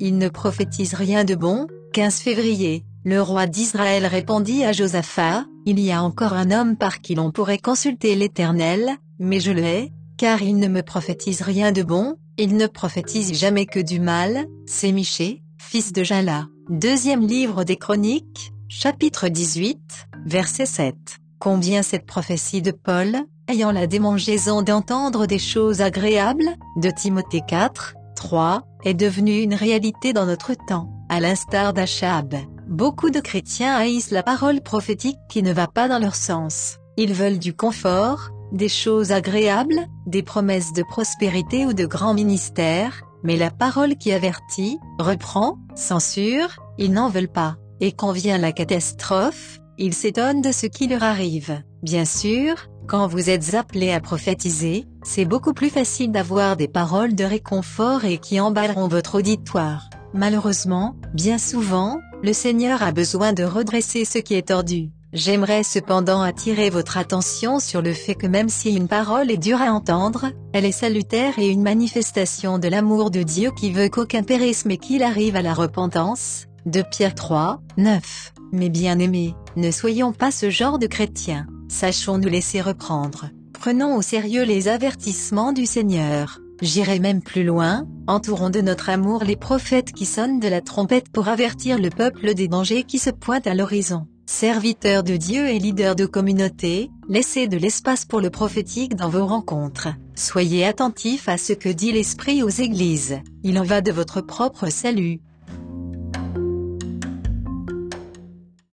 il ne prophétise rien de bon. 15 février, le roi d'Israël répondit à Josaphat, Il y a encore un homme par qui l'on pourrait consulter l'Éternel, mais je le hais, car il ne me prophétise rien de bon, il ne prophétise jamais que du mal, c'est Miché, fils de Jala. Deuxième livre des Chroniques, chapitre 18, verset 7. Combien cette prophétie de Paul, ayant la démangeaison d'entendre des choses agréables, de Timothée 4, 3, est devenue une réalité dans notre temps, à l'instar d'Achab. Beaucoup de chrétiens haïssent la parole prophétique qui ne va pas dans leur sens. Ils veulent du confort, des choses agréables, des promesses de prospérité ou de grands ministères, mais la parole qui avertit, reprend, censure, ils n'en veulent pas. Et quand vient la catastrophe, ils s'étonnent de ce qui leur arrive. Bien sûr, quand vous êtes appelé à prophétiser, c'est beaucoup plus facile d'avoir des paroles de réconfort et qui emballeront votre auditoire. Malheureusement, bien souvent, le Seigneur a besoin de redresser ce qui est tordu. J'aimerais cependant attirer votre attention sur le fait que même si une parole est dure à entendre, elle est salutaire et une manifestation de l'amour de Dieu qui veut qu'aucun périsse mais qu'il arrive à la repentance. De Pierre 3, 9. Mais bien aimés, ne soyons pas ce genre de chrétiens, sachons nous laisser reprendre. Prenons au sérieux les avertissements du Seigneur. J'irai même plus loin, entourons de notre amour les prophètes qui sonnent de la trompette pour avertir le peuple des dangers qui se pointent à l'horizon. Serviteurs de Dieu et leaders de communauté, laissez de l'espace pour le prophétique dans vos rencontres. Soyez attentifs à ce que dit l'Esprit aux églises. Il en va de votre propre salut.